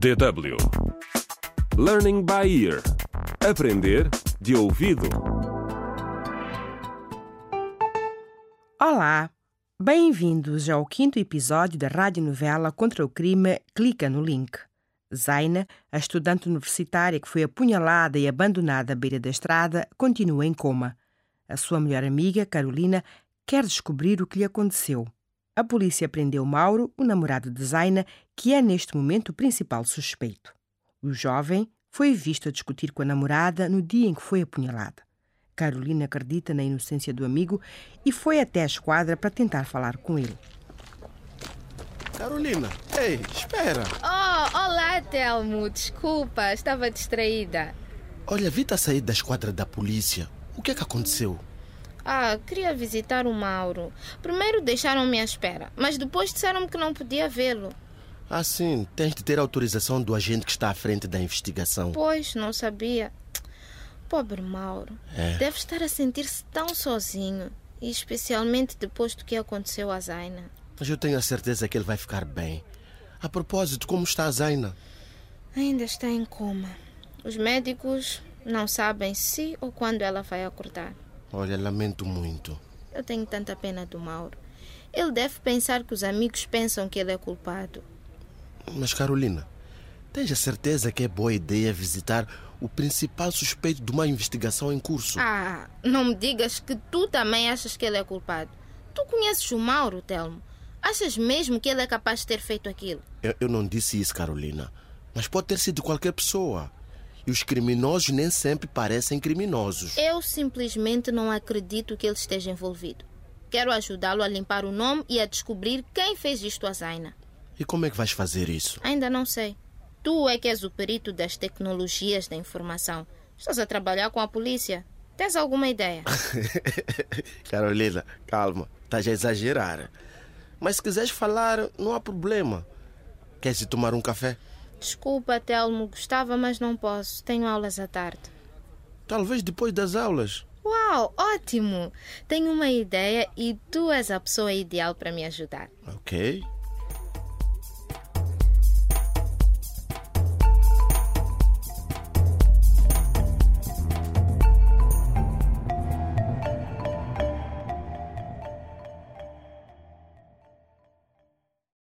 DW Learning by Ear Aprender de ouvido. Olá, bem-vindos ao quinto episódio da radionovela Contra o Crime Clica no Link. Zaina, a estudante universitária que foi apunhalada e abandonada à beira da estrada, continua em coma. A sua melhor amiga, Carolina, quer descobrir o que lhe aconteceu. A polícia prendeu Mauro, o namorado de Zaina, que é neste momento o principal suspeito. O jovem foi visto a discutir com a namorada no dia em que foi apunhalada. Carolina acredita na inocência do amigo e foi até a esquadra para tentar falar com ele. Carolina, ei, espera. Oh, olá, Telmo. Desculpa, estava distraída. Olha, vi-te a sair da esquadra da polícia. O que é que aconteceu? Ah, queria visitar o Mauro. Primeiro deixaram-me à espera, mas depois disseram-me que não podia vê-lo. Ah, sim, tens de ter autorização do agente que está à frente da investigação. Pois, não sabia. Pobre Mauro. É. Deve estar a sentir-se tão sozinho. E especialmente depois do que aconteceu a Zaina. Mas eu tenho a certeza que ele vai ficar bem. A propósito, como está a Zaina? Ainda está em coma. Os médicos não sabem se ou quando ela vai acordar. Olha, lamento muito. Eu tenho tanta pena do Mauro. Ele deve pensar que os amigos pensam que ele é culpado. Mas, Carolina, tens a certeza que é boa ideia visitar o principal suspeito de uma investigação em curso? Ah, não me digas que tu também achas que ele é culpado. Tu conheces o Mauro, Telmo. Achas mesmo que ele é capaz de ter feito aquilo? Eu, eu não disse isso, Carolina. Mas pode ter sido qualquer pessoa. E os criminosos nem sempre parecem criminosos. Eu simplesmente não acredito que ele esteja envolvido. Quero ajudá-lo a limpar o nome e a descobrir quem fez isto a Zaina. E como é que vais fazer isso? Ainda não sei. Tu é que és o perito das tecnologias da informação. Estás a trabalhar com a polícia. Tens alguma ideia? Carolina, calma. Estás a exagerar. Mas se quiseres falar, não há problema. Queres ir tomar um café? Desculpa, Telmo, gostava, mas não posso. Tenho aulas à tarde. Talvez depois das aulas. Uau, ótimo! Tenho uma ideia e tu és a pessoa ideal para me ajudar. Ok.